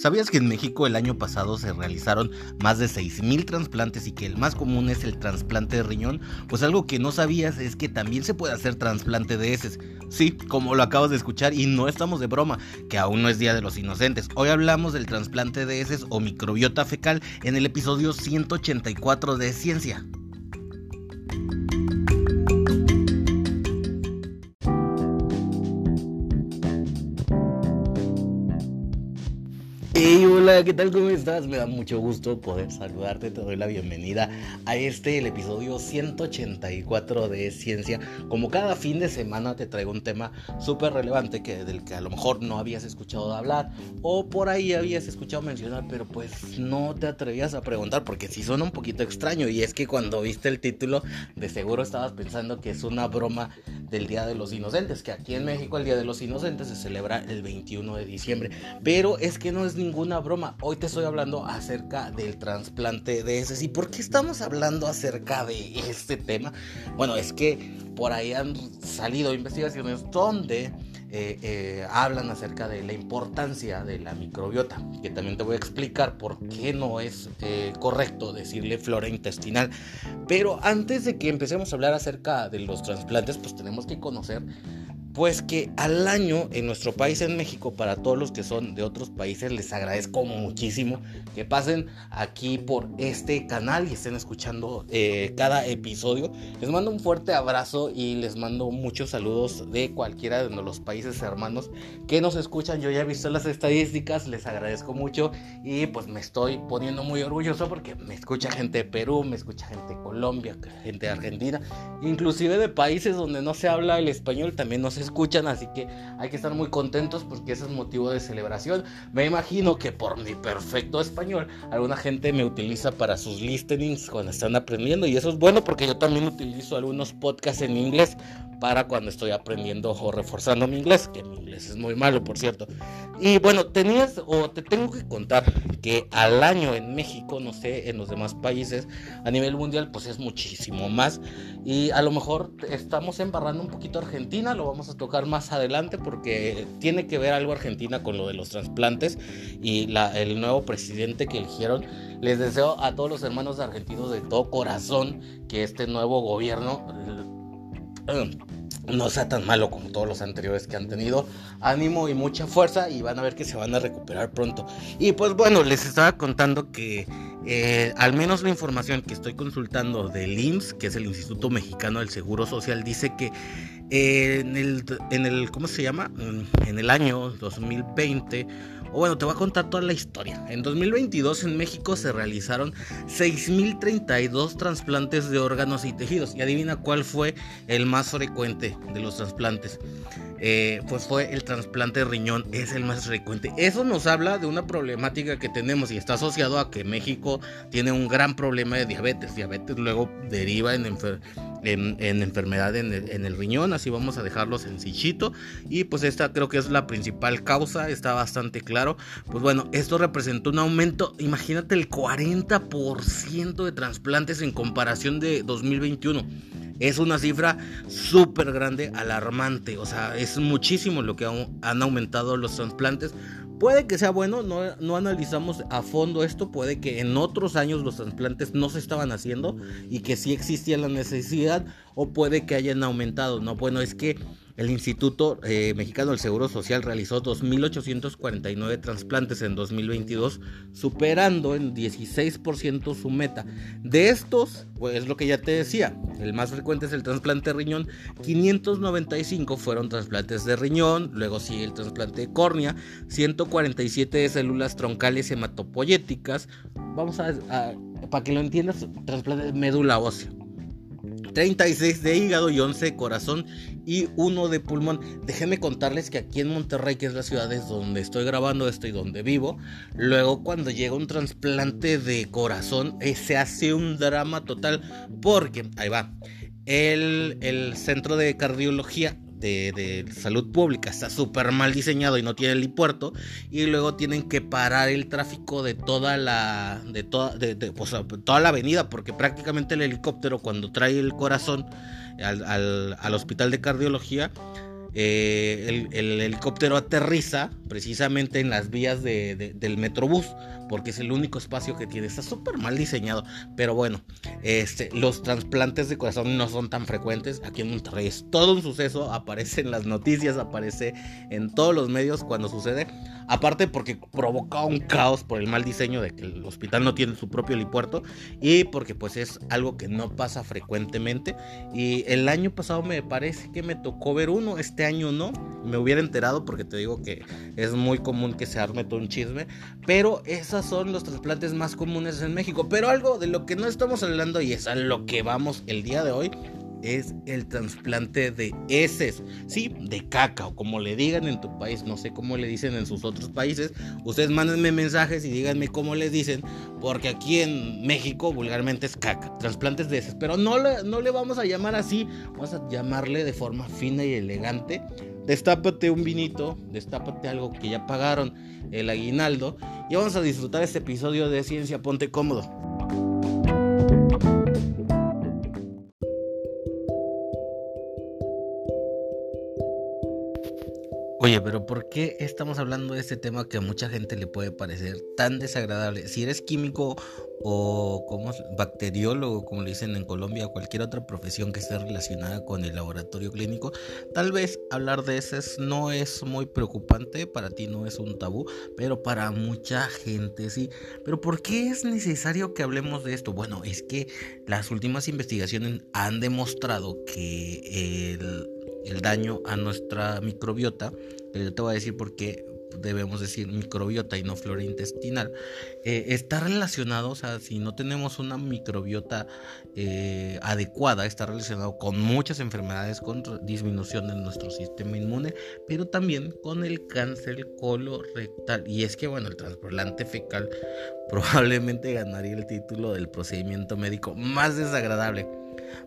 ¿Sabías que en México el año pasado se realizaron más de 6.000 trasplantes y que el más común es el trasplante de riñón? Pues algo que no sabías es que también se puede hacer trasplante de heces. Sí, como lo acabas de escuchar y no estamos de broma, que aún no es Día de los Inocentes. Hoy hablamos del trasplante de heces o microbiota fecal en el episodio 184 de Ciencia. ¿Qué tal? ¿Cómo estás? Me da mucho gusto poder saludarte, te doy la bienvenida a este, episodio 184 de Ciencia. Como cada fin de semana te traigo un tema súper relevante que, del que a lo mejor no habías escuchado hablar o por ahí habías escuchado mencionar, pero pues no te atrevías a preguntar porque sí suena un poquito extraño y es que cuando viste el título de seguro estabas pensando que es una broma del Día de los Inocentes, que aquí en México el Día de los Inocentes se celebra el 21 de diciembre, pero es que no es ni ninguna broma. Hoy te estoy hablando acerca del trasplante de heces. ¿Y por qué estamos hablando acerca de este tema? Bueno, es que por ahí han salido investigaciones donde eh, eh, hablan acerca de la importancia de la microbiota, que también te voy a explicar por qué no es eh, correcto decirle flora intestinal. Pero antes de que empecemos a hablar acerca de los trasplantes, pues tenemos que conocer pues que al año en nuestro país, en México, para todos los que son de otros países, les agradezco muchísimo que pasen aquí por este canal y estén escuchando eh, cada episodio. Les mando un fuerte abrazo y les mando muchos saludos de cualquiera de los países hermanos que nos escuchan. Yo ya he visto las estadísticas, les agradezco mucho y pues me estoy poniendo muy orgulloso porque me escucha gente de Perú, me escucha gente de Colombia, gente de Argentina, inclusive de países donde no se habla el español, también no se escuchan, así que hay que estar muy contentos porque ese es motivo de celebración. Me imagino que por mi perfecto español, alguna gente me utiliza para sus listenings cuando están aprendiendo y eso es bueno porque yo también utilizo algunos podcasts en inglés para cuando estoy aprendiendo o reforzando mi inglés, que mi inglés es muy malo, por cierto. Y bueno, tenías o te tengo que contar que al año en México, no sé, en los demás países, a nivel mundial, pues es muchísimo más. Y a lo mejor estamos embarrando un poquito Argentina, lo vamos a tocar más adelante porque tiene que ver algo Argentina con lo de los trasplantes y el nuevo presidente que eligieron. Les deseo a todos los hermanos argentinos de todo corazón que este nuevo gobierno no sea tan malo como todos los anteriores que han tenido. Ánimo y mucha fuerza y van a ver que se van a recuperar pronto. Y pues bueno, les estaba contando que eh, al menos la información que estoy consultando del IMSS, que es el Instituto Mexicano del Seguro Social, dice que eh, en, el, ¿cómo se llama? En el año 2020 o bueno, te voy a contar toda la historia. En 2022 en México se realizaron 6.032 trasplantes de órganos y tejidos. Y adivina cuál fue el más frecuente de los trasplantes. Eh, pues fue el trasplante de riñón, es el más frecuente. Eso nos habla de una problemática que tenemos y está asociado a que México tiene un gran problema de diabetes. Diabetes luego deriva en, en, enfermedad en el, riñón, así vamos a dejarlo sencillito. Y pues esta creo que es la principal causa, está bastante claro. Pues bueno, esto representó un aumento, imagínate el 40% de trasplantes en comparación de 2021. Es una cifra súper grande, alarmante. O sea, es muchísimo lo que han aumentado los trasplantes. Puede que sea bueno, no, no, analizamos a fondo esto, puede que en otros años los trasplantes no se estaban haciendo y que sí existía la necesidad o puede que hayan aumentado. No, bueno, es que el Instituto eh, Mexicano del Seguro Social realizó 2.849 trasplantes en 2022, superando en 16% su meta. De estos, pues es lo que ya te decía, el más frecuente es el trasplante de riñón, 595 fueron trasplantes de riñón, luego sigue el trasplante de córnea, 147 de células troncales hematopoyéticas, vamos a, a para que lo entiendas, trasplante de médula ósea. 36 de hígado y 11 de corazón y 1 de pulmón. Déjenme contarles que aquí en Monterrey, que es la ciudad donde estoy grabando esto y donde vivo, luego cuando llega un trasplante de corazón eh, se hace un drama total porque, ahí va, el, el centro de cardiología de, salud pública. Está súper mal diseñado y no tiene helipuerto. Y luego tienen que parar el tráfico de toda la de toda de, pues, toda la avenida porque prácticamente el helicóptero cuando trae el corazón al, hospital de cardiología eh, el, helicóptero aterriza precisamente en las vías del metrobús, porque es el único espacio que tiene. Está súper mal diseñado, pero bueno, este, los trasplantes de corazón no son tan frecuentes. Aquí en Monterrey es todo un suceso, aparece en las noticias, aparece en todos los medios cuando sucede. Aparte porque provoca un caos por el mal diseño de que el hospital no tiene su propio helipuerto y porque pues es algo que no pasa frecuentemente. Y el año pasado me parece que me tocó ver uno, este año no. Me hubiera enterado porque te digo que es muy común que se arme todo un chisme. Pero esos son los trasplantes más comunes en México. Pero algo de lo que no estamos hablando y es a lo que vamos el día de hoy es el trasplante de heces, sí, de caca o como le digan en tu país, no sé cómo le dicen en sus otros países. Ustedes mándenme mensajes y díganme cómo les dicen, porque aquí en México vulgarmente es caca, trasplantes de heces, pero no le, no le vamos a llamar así, vamos a llamarle de forma fina y elegante. Destápate un vinito, destápate algo que ya pagaron el aguinaldo y vamos a disfrutar este episodio de Ciencia Ponte Cómodo. Oye, pero ¿por qué estamos hablando de este tema que a mucha gente le puede parecer tan desagradable? Si eres químico o como bacteriólogo, como le dicen en Colombia, o cualquier otra profesión que esté relacionada con el laboratorio clínico, tal vez hablar de ese no es muy preocupante, para ti no es un tabú, pero para mucha gente sí. Pero ¿por qué es necesario que hablemos de esto? Bueno, es que las últimas investigaciones han demostrado que el el daño a nuestra microbiota, que yo te voy a decir por qué debemos decir microbiota y no flora intestinal, eh, está relacionado, o sea, si no tenemos una microbiota eh, adecuada, está relacionado con muchas enfermedades, con disminución de nuestro sistema inmune, pero también con el cáncer colorectal. Y es que, bueno, el trasplante fecal probablemente ganaría el título del procedimiento médico más desagradable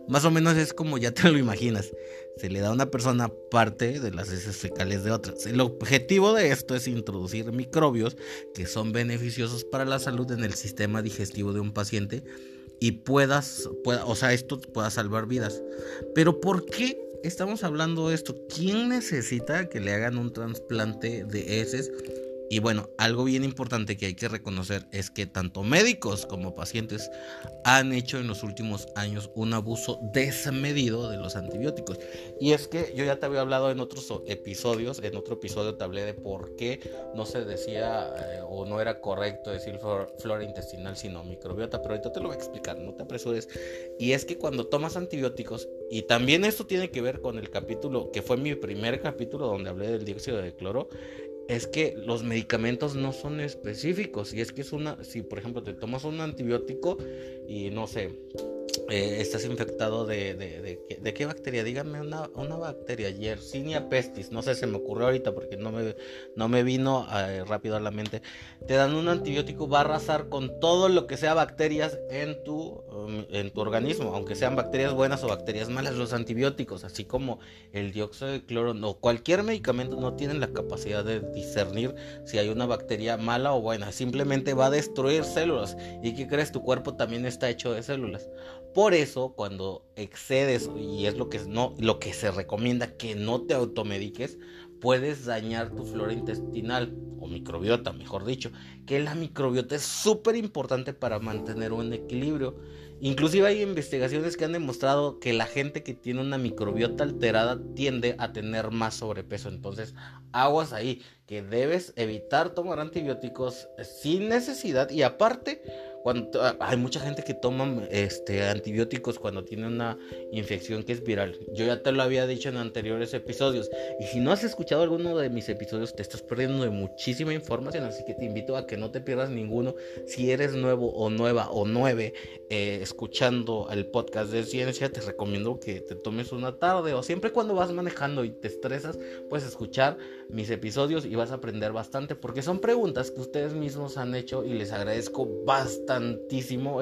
más o menos es como ya te lo imaginas. Se le da a una persona parte de las heces fecales de otras. El objetivo de esto es introducir microbios que son beneficiosos para la salud en el sistema digestivo de un paciente y puedas, pueda, o sea, esto pueda salvar vidas. Pero ¿por qué estamos hablando de esto? ¿Quién necesita que le hagan un trasplante de heces? Y bueno, algo bien importante que hay que reconocer es que tanto médicos como pacientes han hecho en los últimos años un abuso desmedido de los antibióticos. Y es que yo ya te había hablado en otros episodios, en otro episodio te hablé de por qué no se decía eh, o no era correcto decir flora intestinal sino microbiota, pero ahorita te lo voy a explicar, no te apresures. Y es que cuando tomas antibióticos, y también esto tiene que ver con el capítulo, que fue mi primer capítulo donde hablé del dióxido de cloro, es que los medicamentos no son específicos. Y es que es una, si por ejemplo te tomas un antibiótico y no sé, eh, estás infectado de, qué bacteria, dígame una, una, bacteria, Yersinia pestis, no sé, se me ocurrió ahorita porque no me, no me vino eh, rápido a la mente. Te dan un antibiótico, va a arrasar con todo lo que sea bacterias en tu, um, en tu organismo, aunque sean bacterias buenas o bacterias malas, los antibióticos, así como el dióxido de cloro, o cualquier medicamento no tienen la capacidad de discernir si hay una bacteria mala o buena, simplemente va a destruir células. ¿Y qué crees? Tu cuerpo también está hecho de células. Por eso, cuando excedes, y es lo que, no, lo que se recomienda que no te automediques, puedes dañar tu flora intestinal o microbiota, mejor dicho, que la microbiota es súper importante para mantener un equilibrio. Inclusive hay investigaciones que han demostrado que la gente que tiene una microbiota alterada tiende a tener más sobrepeso. Entonces, aguas ahí, que debes evitar tomar antibióticos sin necesidad y aparte cuando, ah, hay mucha gente que toma este, antibióticos cuando tiene una infección que es viral. Yo ya te lo había dicho en anteriores episodios. Y si no has escuchado alguno de mis episodios, te estás perdiendo de muchísima información. Así que te invito a que no te pierdas ninguno. Si eres nuevo o nueva o nueve eh, escuchando el podcast de ciencia, te recomiendo que te tomes una tarde o siempre cuando vas manejando y te estresas, puedes escuchar mis episodios y vas a aprender bastante. Porque son preguntas que ustedes mismos han hecho y les agradezco bastante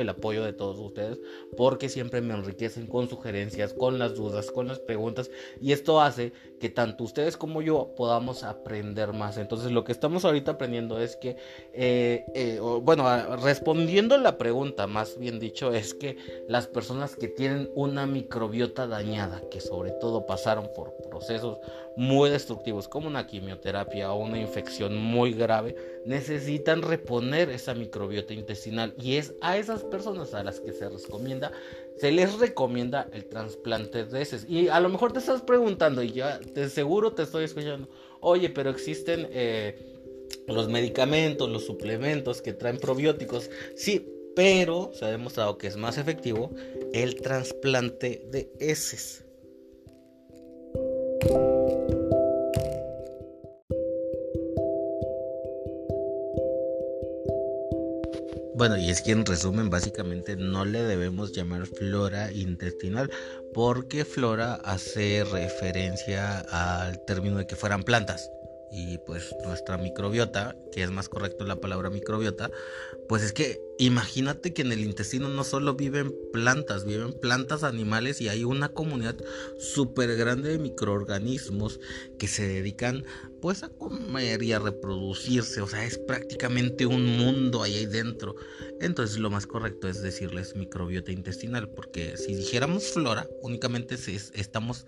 el apoyo de todos ustedes porque siempre me enriquecen con sugerencias, con las dudas, con las preguntas y esto hace que tanto ustedes como yo podamos aprender más. Entonces lo que estamos ahorita aprendiendo es que, eh, eh, bueno, respondiendo la pregunta, más bien dicho, es que las personas que tienen una microbiota dañada, que sobre todo pasaron por procesos muy destructivos, como una quimioterapia o una infección muy grave, necesitan reponer esa microbiota intestinal. Y es a esas personas a las que se recomienda, se les recomienda el trasplante de heces. Y a lo mejor te estás preguntando, y ya de seguro te estoy escuchando, oye, pero existen... Eh, los medicamentos, los suplementos que traen probióticos, sí, pero se ha demostrado que es más efectivo el trasplante de heces. Bueno, y es que en resumen, básicamente no le debemos llamar flora intestinal, porque flora hace referencia al término de que fueran plantas y pues nuestra microbiota, que es más correcto la palabra microbiota, pues es que imagínate que en el intestino no solo viven plantas, viven plantas, animales y hay una comunidad súper grande de microorganismos que se dedican pues a comer y a reproducirse, o sea, es prácticamente un mundo ahí dentro. Entonces lo más correcto es decirles microbiota intestinal, porque si dijéramos flora, únicamente estamos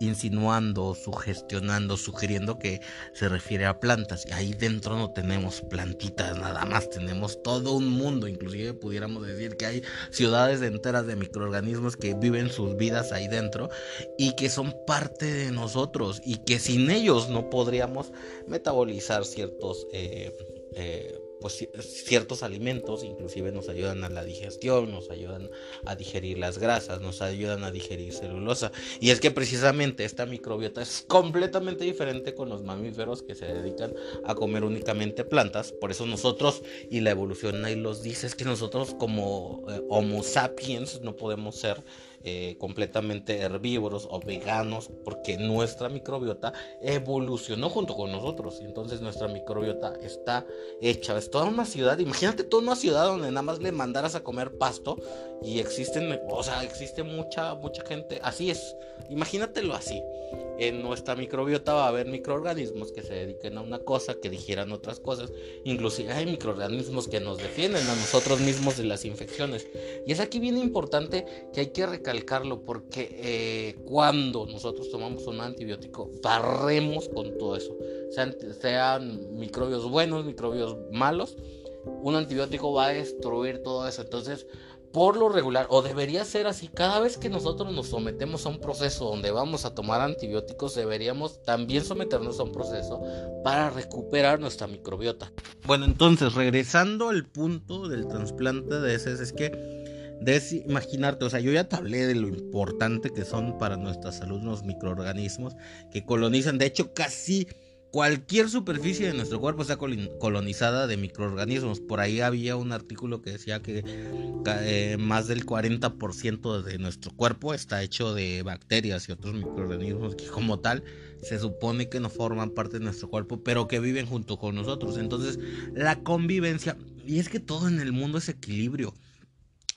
insinuando, sugestionando, sugiriendo que se refiere a plantas. Y ahí dentro no tenemos plantitas nada más, tenemos todo un mundo. Inclusive pudiéramos decir que hay ciudades enteras de microorganismos que viven sus vidas ahí dentro y que son parte de nosotros y que sin ellos no podríamos metabolizar ciertos... Eh, eh, pues ciertos alimentos inclusive nos ayudan a la digestión, nos ayudan a digerir las grasas, nos ayudan a digerir celulosa. Y es que precisamente esta microbiota es completamente diferente con los mamíferos que se dedican a comer únicamente plantas. Por eso nosotros, y la evolución ahí los dice, es que nosotros como eh, Homo sapiens no podemos ser eh, completamente herbívoros o veganos porque nuestra microbiota evolucionó junto con nosotros. Y entonces nuestra microbiota está hecha. Es toda una ciudad. Imagínate toda una ciudad donde nada más le mandaras a comer pasto y existen, o sea, existe mucha, mucha gente. Así es. Imagínatelo así. En nuestra microbiota va a haber microorganismos que se dediquen a una cosa, que digieran otras cosas. Inclusive hay microorganismos que nos defienden a nosotros mismos de las infecciones. Y es aquí bien importante que hay que recalcarlo porque eh, cuando nosotros tomamos un antibiótico, barremos con todo eso. Sean, sean microbios buenos, microbios malos. Un antibiótico va a destruir todo eso. Entonces, por lo regular, o debería ser así, cada vez que nosotros nos sometemos a un proceso donde vamos a tomar antibióticos, deberíamos también someternos a un proceso para recuperar nuestra microbiota. Bueno, entonces, regresando al punto del trasplante de heces, es que debes imaginarte, o sea, yo ya te hablé de lo importante que son para nuestra salud los microorganismos que colonizan, de hecho, casi Cualquier superficie de nuestro cuerpo está colonizada de microorganismos. Por ahí había un artículo que decía que eh, más del 40% de nuestro cuerpo está hecho de bacterias y otros microorganismos que como tal se supone que no forman parte de nuestro cuerpo, pero que viven junto con nosotros. Entonces, la convivencia, y es que todo en el mundo es equilibrio.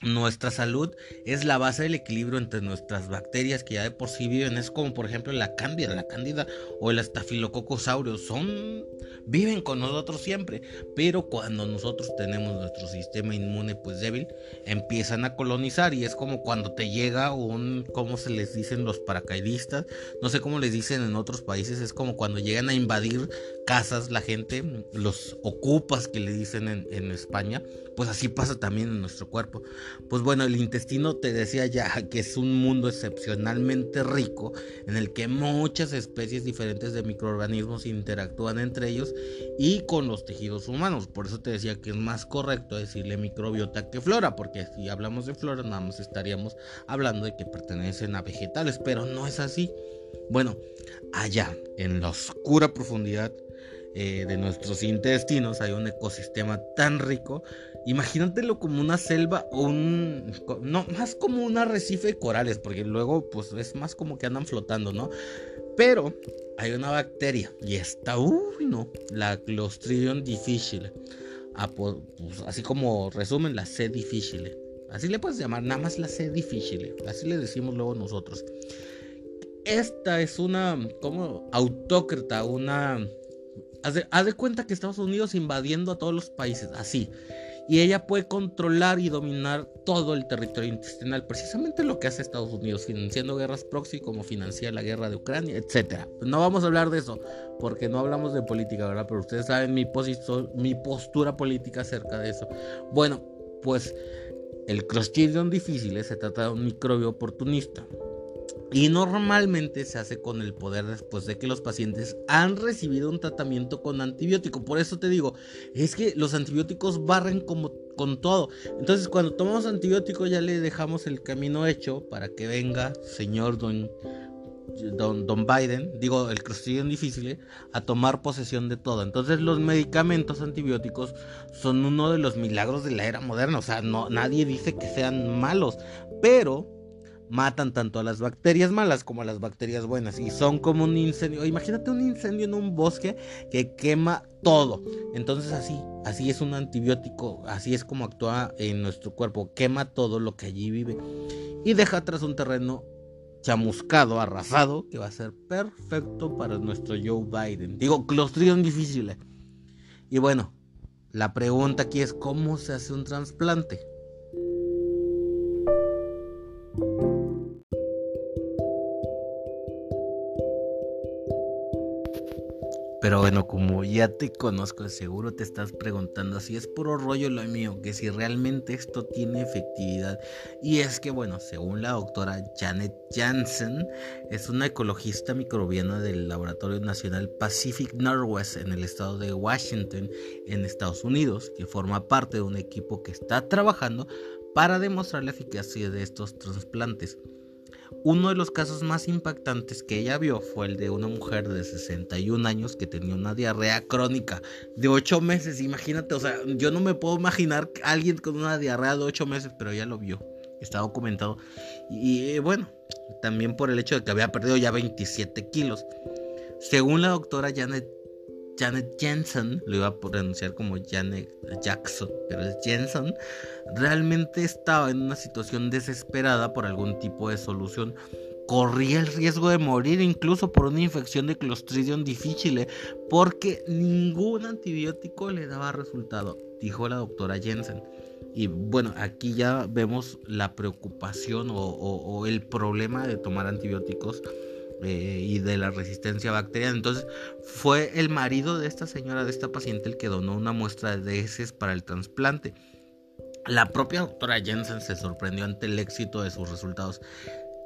Nuestra salud es la base del equilibrio entre nuestras bacterias que ya de por sí viven. Es como por ejemplo la cándida, la cándida o el estafilococcus aureus. Son, viven con nosotros siempre. Pero cuando nosotros tenemos nuestro sistema inmune pues débil, empiezan a colonizar. Y es como cuando te llega un, ¿cómo se les dicen los paracaidistas? No sé cómo les dicen en otros países. Es como cuando llegan a invadir casas la gente, los ocupas que le dicen en, en España. Pues así pasa también en nuestro cuerpo. Pues bueno, el intestino te decía ya que es un mundo excepcionalmente rico en el que muchas especies diferentes de microorganismos interactúan entre ellos y con los tejidos humanos. Por eso te decía que es más correcto decirle microbiota que flora, porque si hablamos de flora nada más estaríamos hablando de que pertenecen a vegetales, pero no es así. Bueno, allá, en la oscura profundidad eh, de nuestros intestinos hay un ecosistema tan rico Imagínatelo como una selva o un... No, más como un arrecife de corales, porque luego pues es más como que andan flotando, ¿no? Pero hay una bacteria y está, uy, no, la Clostridium difficile. Ah, pues, así como resumen, la C difficile. Así le puedes llamar, nada más la C difficile. Así le decimos luego nosotros. Esta es una, como autócrata, una... Haz de, cuenta que Estados Unidos invadiendo a todos los países, así y ella puede controlar y dominar todo el territorio intestinal, precisamente lo que hace Estados Unidos, financiando guerras proxy como financia la guerra de Ucrania, etc. No vamos a hablar de eso, porque no hablamos de política, ¿verdad? Pero ustedes saben mi, mi postura política acerca de eso. Bueno, pues el Clostridium difficile se trata de un microbio oportunista y normalmente se hace con el poder después de que los pacientes han recibido un tratamiento con antibiótico. Por eso te digo, es que los antibióticos barren como con todo. Entonces cuando tomamos antibiótico ya le dejamos el camino hecho para que venga, señor don, don, don Biden, digo el Clostridium difícil, a tomar posesión de todo. Entonces los medicamentos antibióticos son uno de los milagros de la era moderna. O sea, no, nadie dice que sean malos, pero matan tanto a las bacterias malas como a las bacterias buenas y son como un incendio. Imagínate un incendio en un bosque que quema todo. Entonces así, así es un antibiótico, así es como actúa en nuestro cuerpo, quema todo lo que allí vive y deja atrás un terreno chamuscado, arrasado, que va a ser perfecto para nuestro Joe Biden. Digo, Clostridium difícil. Y bueno, la pregunta aquí es cómo se hace un trasplante. Pero bueno, como ya te conozco, seguro te estás preguntando si es puro rollo lo mío, que si realmente esto tiene efectividad. Y es que, bueno, según la doctora Janet Jansen, es una ecologista microbiana del Laboratorio Nacional Pacific Northwest en el estado de Washington, en Estados Unidos, que forma parte de un equipo que está trabajando para demostrar la eficacia de estos trasplantes. Uno de los casos más impactantes que ella vio fue el de una mujer de 61 años que tenía una diarrea crónica de 8 meses. Imagínate, o sea, yo no me puedo imaginar alguien con una diarrea de 8 meses, pero ella lo vio. Está documentado. Y eh, bueno, también por el hecho de que había perdido ya 27 kilos. Según la doctora Janet Janet Jensen, lo iba a pronunciar como Janet Jackson, pero es Jensen, realmente estaba en una situación desesperada por algún tipo de solución. Corría el riesgo de morir incluso por una infección de Clostridium difficile porque ningún antibiótico le daba resultado, dijo la doctora Jensen. Y bueno, aquí ya vemos la preocupación o el problema de tomar antibióticos eh, y de la resistencia bacteriana. Entonces fue el marido de esta señora, de esta paciente, el que donó una muestra de heces para el trasplante. La propia doctora Jensen se sorprendió ante el éxito de sus resultados.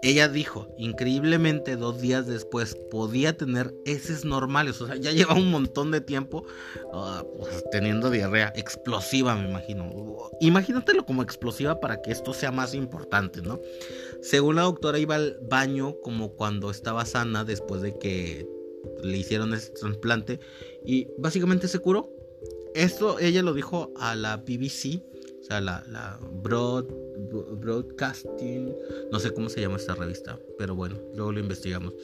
Ella dijo, increíblemente dos días después podía tener heces normales, o sea, ya lleva un montón de tiempo ah, pues, teniendo diarrea explosiva, me imagino. Imagínatelo como explosiva para que esto sea más importante, ¿no? Según la doctora iba al baño como cuando estaba sana después de que le hicieron ese trasplante y básicamente se curó. Esto ella lo dijo a la BBC, sea, la, la Broad Broadcasting, no sé cómo se llama esta revista, pero bueno, luego lo investigamos.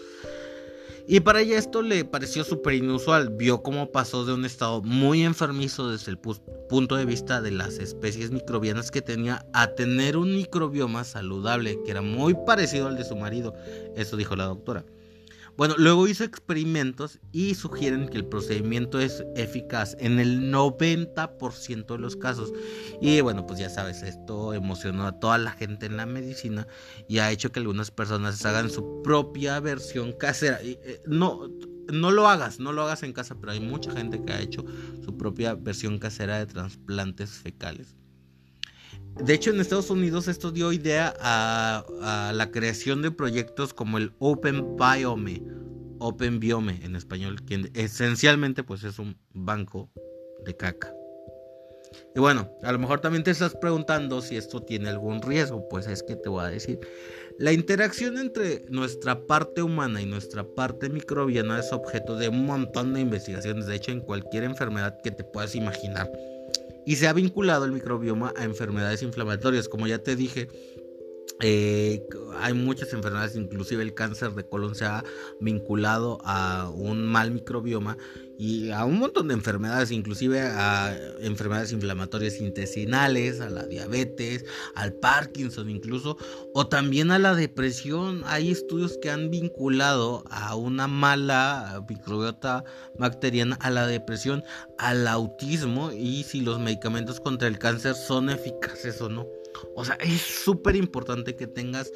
Y para ella esto le pareció súper inusual, vio cómo pasó de un estado muy enfermizo desde el punto de vista de las especies microbianas que tenía a tener un microbioma saludable que era muy parecido al de su marido, eso dijo la doctora. Bueno, luego hizo experimentos y sugieren que el procedimiento es eficaz en el 90% de los casos. Y bueno, pues ya sabes, esto emocionó a toda la gente en la medicina y ha hecho que algunas personas hagan su propia versión casera. Eh, no, no lo hagas, no lo hagas en casa, pero hay mucha gente que ha hecho su propia versión casera de trasplantes fecales. De hecho, en Estados Unidos esto dio idea a, la creación de proyectos como el Open Biome, Open Biome en español, que esencialmente pues es un banco de caca. Y bueno, a lo mejor también te estás preguntando si esto tiene algún riesgo, pues es que te voy a decir. La interacción entre nuestra parte humana y nuestra parte microbiana es objeto de un montón de investigaciones, de hecho en cualquier enfermedad que te puedas imaginar y se ha vinculado el microbioma a enfermedades inflamatorias. Como ya te dije, eh, hay muchas enfermedades, inclusive el cáncer de colon se ha vinculado a un mal microbioma y a un montón de enfermedades, inclusive a enfermedades inflamatorias intestinales, a la diabetes, al Parkinson incluso, o también a la depresión. Hay estudios que han vinculado a una mala microbiota bacteriana a la depresión, al autismo y si los medicamentos contra el cáncer son eficaces o no. O sea, es súper importante que tengas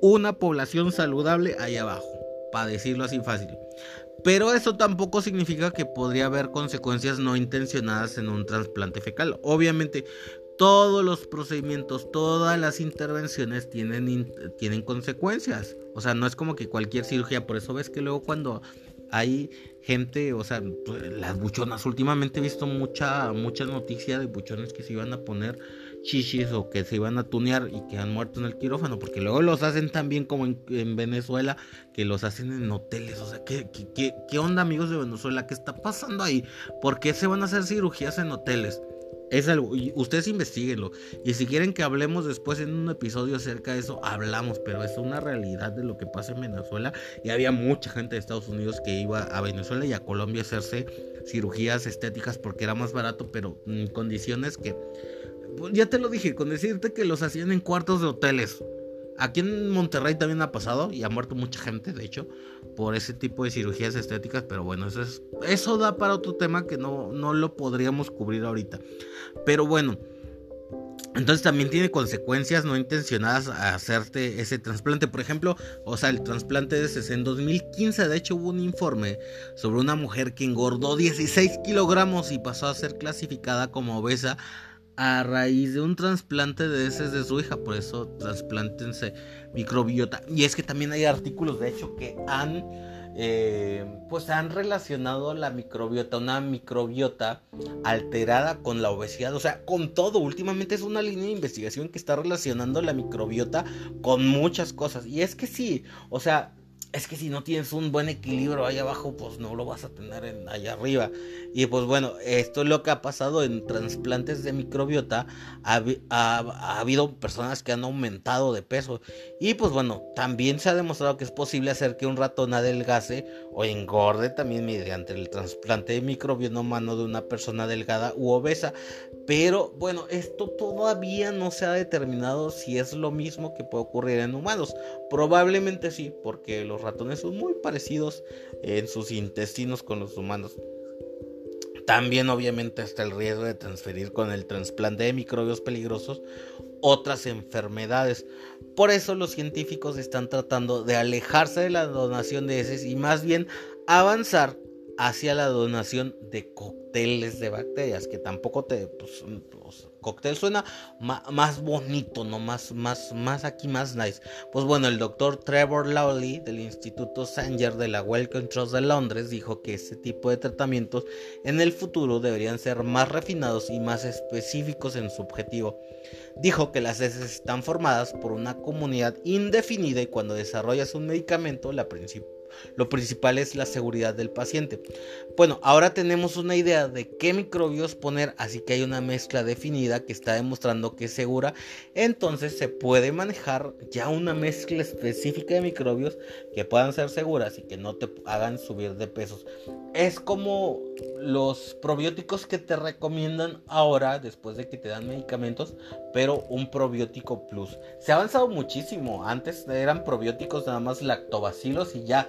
una población saludable ahí abajo, para decirlo así fácil. Pero eso tampoco significa que podría haber consecuencias no intencionadas en un trasplante fecal. Obviamente, todos los procedimientos, todas las intervenciones tienen, tienen consecuencias. O sea, no es como que cualquier cirugía, por eso ves que luego cuando hay gente, o sea, pues, las buchonas, últimamente he visto mucha, muchas noticias de buchones que se iban a poner chichis o que se iban a tunear y que han muerto en el quirófano, porque luego los hacen tan bien como en, Venezuela, que los hacen en hoteles. O sea, ¿qué, qué, qué onda amigos de Venezuela? ¿Qué está pasando ahí? ¿Por qué se van a hacer cirugías en hoteles? Es algo, ustedes investiguenlo. Y si quieren que hablemos después en un episodio acerca de eso, hablamos. Pero es una realidad de lo que pasa en Venezuela. Y había mucha gente de Estados Unidos que iba a Venezuela y a Colombia a hacerse cirugías estéticas porque era más barato, pero en condiciones que ya te lo dije, con decirte que los hacían en cuartos de hoteles. Aquí en Monterrey también ha pasado y ha muerto mucha gente, de hecho, por ese tipo de cirugías estéticas, pero bueno, eso, es, eso da para otro tema que no, no lo podríamos cubrir ahorita. Pero bueno, entonces también tiene consecuencias no intencionadas a hacerte ese trasplante. Por ejemplo, o sea, el trasplante de ese en 2015, de hecho, hubo un informe sobre una mujer que engordó 16 kilogramos y pasó a ser clasificada como obesa a raíz de un trasplante de heces de su hija. Por eso trasplantense microbiota. Y es que también hay artículos, de hecho, que han, eh, pues han relacionado la microbiota, una microbiota alterada con la obesidad. O sea, con todo. Últimamente es una línea de investigación que está relacionando la microbiota con muchas cosas. Y es que sí, o sea, es que si no tienes un buen equilibrio ahí abajo, pues no lo vas a tener en, allá arriba. Y pues bueno, esto es lo que ha pasado en trasplantes de microbiota. Ha, ha, habido personas que han aumentado de peso. Y pues bueno, también se ha demostrado que es posible hacer que un ratón adelgase o engorde también mediante el trasplante de microbioma humano de una persona delgada u obesa. Pero bueno, esto todavía no se ha determinado si es lo mismo que puede ocurrir en humanos. Probablemente sí, porque los ratones son muy parecidos en sus intestinos con los humanos. También obviamente está el riesgo de transferir con el trasplante de microbios peligrosos otras enfermedades. Por eso los científicos están tratando de alejarse de la donación de heces y más bien avanzar hacia la donación de cócteles de bacterias, que tampoco te... Pues, pues, cóctel suena más bonito, ¿no? Más, más, más aquí, más nice. Pues bueno, el doctor Trevor Lawley del Instituto Sanger de la Wellcome Trust de Londres dijo que ese tipo de tratamientos en el futuro deberían ser más refinados y más específicos en su objetivo. Dijo que las heces están formadas por una comunidad indefinida y cuando desarrollas un medicamento, la principal lo principal es la seguridad del paciente. Bueno, ahora tenemos una idea de qué microbios poner, así que hay una mezcla definida que está demostrando que es segura. Entonces se puede manejar ya una mezcla específica de microbios que puedan ser seguras y que no te hagan subir de pesos. Es como los probióticos que te recomiendan ahora, después de que te dan medicamentos, pero un probiótico plus. Se ha avanzado muchísimo. Antes eran probióticos nada más lactobacilos y ya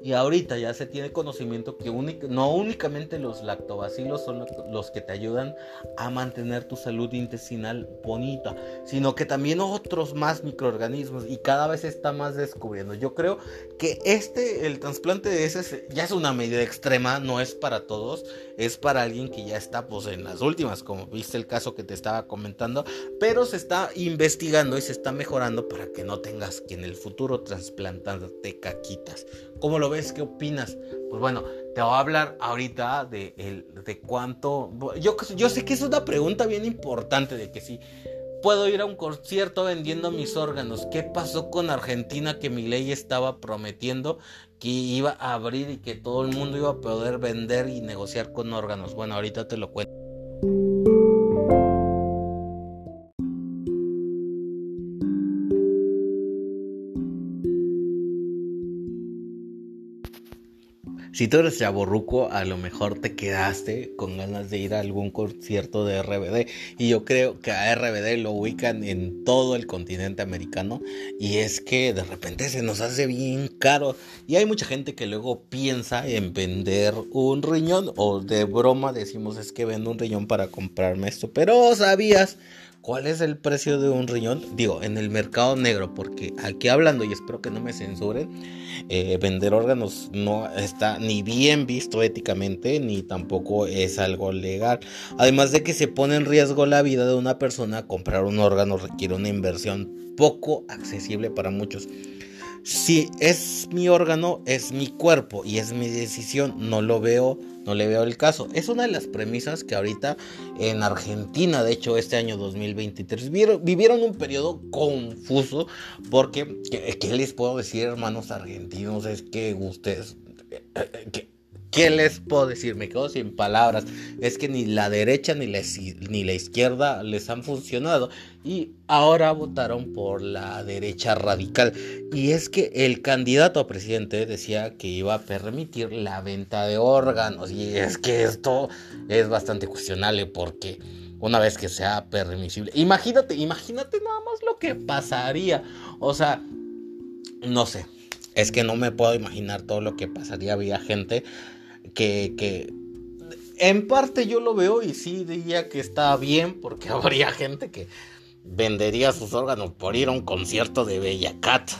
y ahorita ya se tiene conocimiento que no únicamente los lactobacilos son los que te ayudan a mantener tu salud intestinal bonita, sino que también otros más microorganismos y cada vez se está más descubriendo. Yo creo que este, el trasplante de ese ya es una medida extrema, no es para todos, es para alguien que ya está pues en las últimas, como viste el caso que te estaba comentando, pero se está investigando y se está mejorando para que no tengas que en el futuro trasplantarte caquitas. ¿Cómo lo ves? ¿Qué opinas? Pues bueno, te voy a hablar ahorita de, de cuánto... Yo, yo sé que es una pregunta bien importante de que si puedo ir a un concierto vendiendo mis órganos. ¿Qué pasó con Argentina que mi ley estaba prometiendo que iba a abrir y que todo el mundo iba a poder vender y negociar con órganos? Bueno, ahorita te lo cuento. Si tú eres chaborruco, a lo mejor te quedaste con ganas de ir a algún concierto de RBD. Y yo creo que a RBD lo ubican en todo el continente americano. Y es que de repente se nos hace bien caro. Y hay mucha gente que luego piensa en vender un riñón. O de broma decimos es que vendo un riñón para comprarme esto. Pero sabías ¿Cuál es el precio de un riñón? Digo, en el mercado negro, porque aquí hablando, y espero que no me censuren, eh, vender órganos no está ni bien visto éticamente, ni tampoco es algo legal. Además de que se pone en riesgo la vida de una persona, comprar un órgano requiere una inversión poco accesible para muchos. Si es mi órgano, es mi cuerpo y es mi decisión, no lo veo no le veo el caso. Es una de las premisas que ahorita en Argentina, de hecho este año 2023, vivieron, un periodo confuso porque, ¿qué, les puedo decir hermanos argentinos? Es que ustedes... Eh, eh, ¿Qué les puedo decir? Me quedo sin palabras. Es que ni la derecha ni la, ni la izquierda les han funcionado. Y ahora votaron por la derecha radical. Y es que el candidato a presidente decía que iba a permitir la venta de órganos. Y es que esto es bastante cuestionable porque una vez que sea permisible. Imagínate, imagínate nada más lo que pasaría. O sea, no sé. Es que no me puedo imaginar todo lo que pasaría. Había gente que, en parte yo lo veo y sí diría que está bien porque habría gente que vendería sus órganos por ir a un concierto de Bella Cat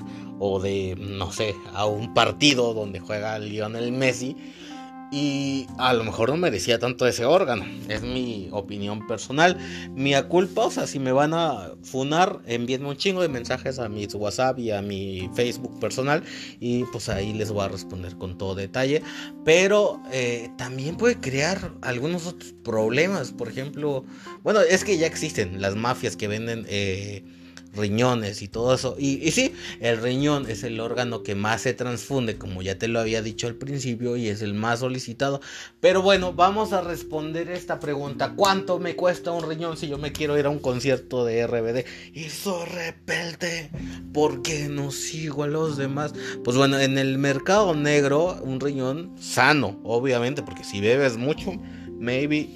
o de, no sé, a un partido donde juega Lionel Messi y a lo mejor no merecía tanto ese órgano. Es mi opinión personal. Mi culpa, o sea, si me van a funar, envíenme un chingo de mensajes a mi WhatsApp y a mi Facebook personal y pues ahí les voy a responder con todo detalle. Pero eh, también puede crear algunos otros problemas. Por ejemplo, bueno, es que ya existen las mafias que venden... Eh, riñones y todo eso. Y, sí, el riñón es el órgano que más se transfunde, como ya te lo había dicho al principio, y es el más solicitado. Pero bueno, vamos a responder esta pregunta. ¿Cuánto me cuesta un riñón si yo me quiero ir a un concierto de RBD? Y eso repelde, ¿por qué no sigo a los demás? Pues bueno, en el mercado negro, un riñón sano, obviamente, porque si bebes mucho, maybe,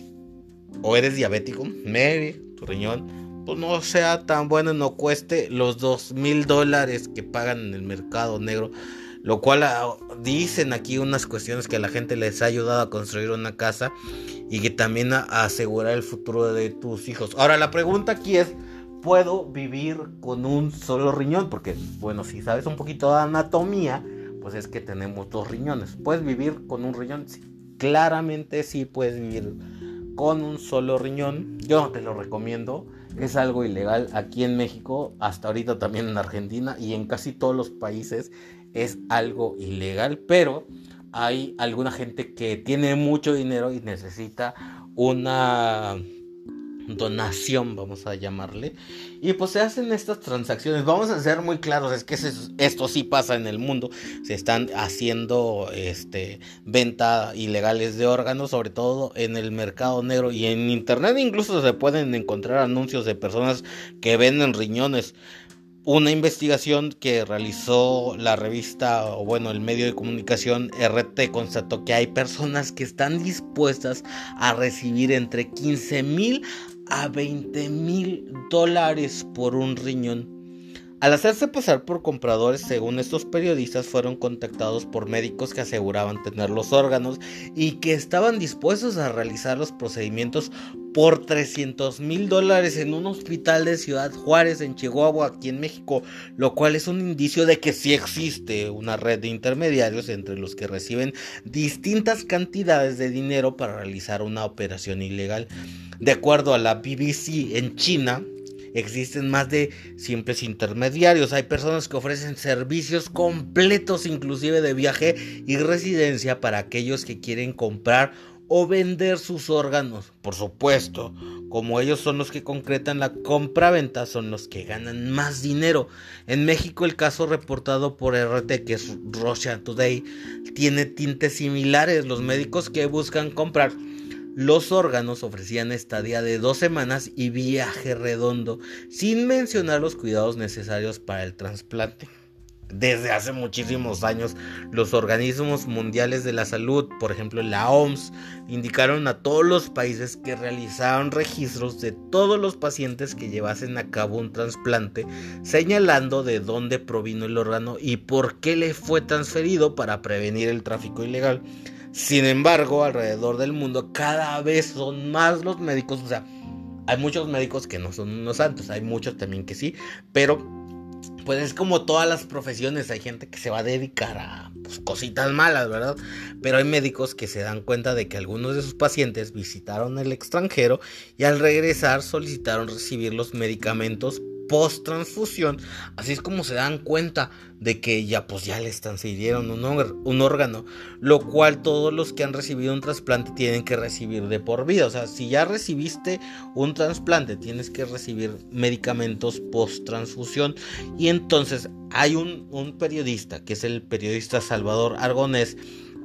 o eres diabético, maybe, tu riñón pues no sea tan bueno, no cueste los dos mil dólares que pagan en el mercado negro. Lo cual ah, dicen aquí unas cuestiones que a la gente les ha ayudado a construir una casa y que también a, asegurar el futuro de tus hijos. Ahora la pregunta aquí es, ¿puedo vivir con un solo riñón? Porque, bueno, si sabes un poquito de anatomía, pues es que tenemos dos riñones. ¿Puedes vivir con un riñón? claramente sí puedes vivir con un solo riñón. Yo no te lo recomiendo es algo ilegal aquí en México, hasta ahorita también en Argentina y en casi todos los países es algo ilegal, pero hay alguna gente que tiene mucho dinero y necesita una donación, vamos a llamarle. Y pues se hacen estas transacciones. Vamos a ser muy claros, es que esto sí pasa en el mundo. Se están haciendo este, venta ilegales de órganos, sobre todo en el mercado negro y en internet incluso se pueden encontrar anuncios de personas que venden riñones. Una investigación que realizó la revista, o bueno, el medio de comunicación RT constató que hay personas que están dispuestas a recibir entre 15 mil a 20 mil dólares por un riñón. Al hacerse pasar por compradores, según estos periodistas, fueron contactados por médicos que aseguraban tener los órganos y que estaban dispuestos a realizar los procedimientos por 300 mil dólares en un hospital de Ciudad Juárez, en Chihuahua, aquí en México, lo cual es un indicio de que sí existe una red de intermediarios entre los que reciben distintas cantidades de dinero para realizar una operación ilegal. De acuerdo a la BBC en China, existen más de simples intermediarios. Hay personas que ofrecen servicios completos, inclusive de viaje y residencia para aquellos que quieren comprar o vender sus órganos. Por supuesto, como ellos son los que concretan la compra-venta, son los que ganan más dinero. En México el caso reportado por RT, que es Russia Today, tiene tintes similares. Los médicos que buscan comprar los órganos ofrecían estadía de dos semanas y viaje redondo, sin mencionar los cuidados necesarios para el trasplante. desde hace muchísimos años los organismos mundiales de la salud, por ejemplo la OMS, indicaron a todos los países que realizaron registros de todos los pacientes que llevasen a cabo un trasplante, señalando de dónde provino el órgano y por qué le fue transferido para prevenir el tráfico ilegal. Sin embargo, alrededor del mundo cada vez son más los médicos, o sea, hay muchos médicos que no son unos santos, hay muchos también que sí, pero pues es como todas las profesiones, hay gente que se va a dedicar a pues, cositas malas, ¿verdad? Pero hay médicos que se dan cuenta de que algunos de sus pacientes visitaron el extranjero y al regresar solicitaron recibir los medicamentos post transfusión, así es como se dan cuenta de que ya pues ya les transfirieron un, órgano, lo cual todos los que han recibido un trasplante tienen que recibir de por vida, o sea, si ya recibiste un trasplante, tienes que recibir medicamentos post transfusión y entonces hay un, un periodista, que es el periodista Salvador Argonés,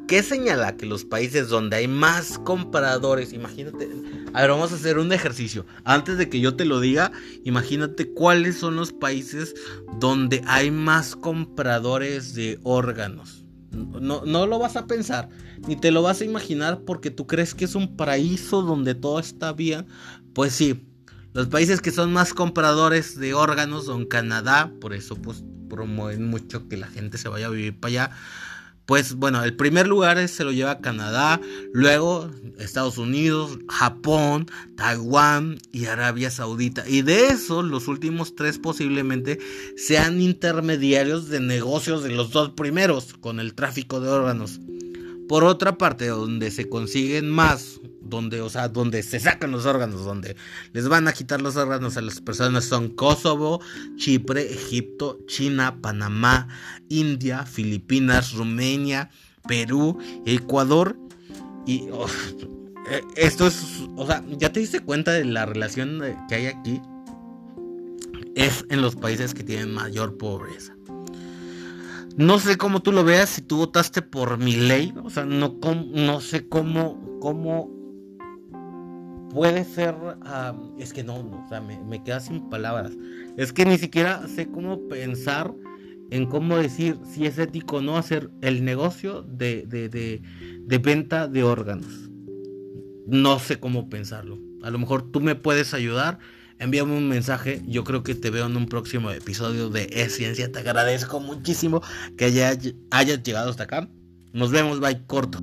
¿Qué señala que los países donde hay más compradores, imagínate, a ver, vamos a hacer un ejercicio. Antes de que yo te lo diga, imagínate cuáles son los países donde hay más compradores de órganos. No, no lo vas a pensar, ni te lo vas a imaginar porque tú crees que es un paraíso donde todo está bien. Pues sí, los países que son más compradores de órganos son Canadá, por eso pues promueven mucho que la gente se vaya a vivir para allá. Pues bueno, el primer lugar se lo lleva Canadá, luego Estados Unidos, Japón, Taiwán y Arabia Saudita. Y de eso, los últimos tres posiblemente sean intermediarios de negocios de los dos primeros con el tráfico de órganos. Por otra parte, donde se consiguen más, donde, o sea, donde se sacan los órganos, donde les van a quitar los órganos a las personas son Kosovo, Chipre, Egipto, China, Panamá, India, Filipinas, Rumania, Perú, Ecuador y eh, esto es, o sea, ya te diste cuenta de la relación que hay aquí es en los países que tienen mayor pobreza. No sé cómo tú lo veas, si tú votaste por mi ley, o sea, no, no sé cómo, cómo puede ser, es que no, o sea, me, me queda sin palabras. Es que ni siquiera sé cómo pensar en cómo decir si es ético o no hacer el negocio de, de, de, de, venta de órganos. No sé cómo pensarlo. A lo mejor tú me puedes ayudar envíame un mensaje. Yo creo que te veo en un próximo episodio de Es Ciencia. Te agradezco muchísimo que hayas llegado hasta acá. Nos vemos, bye, corto.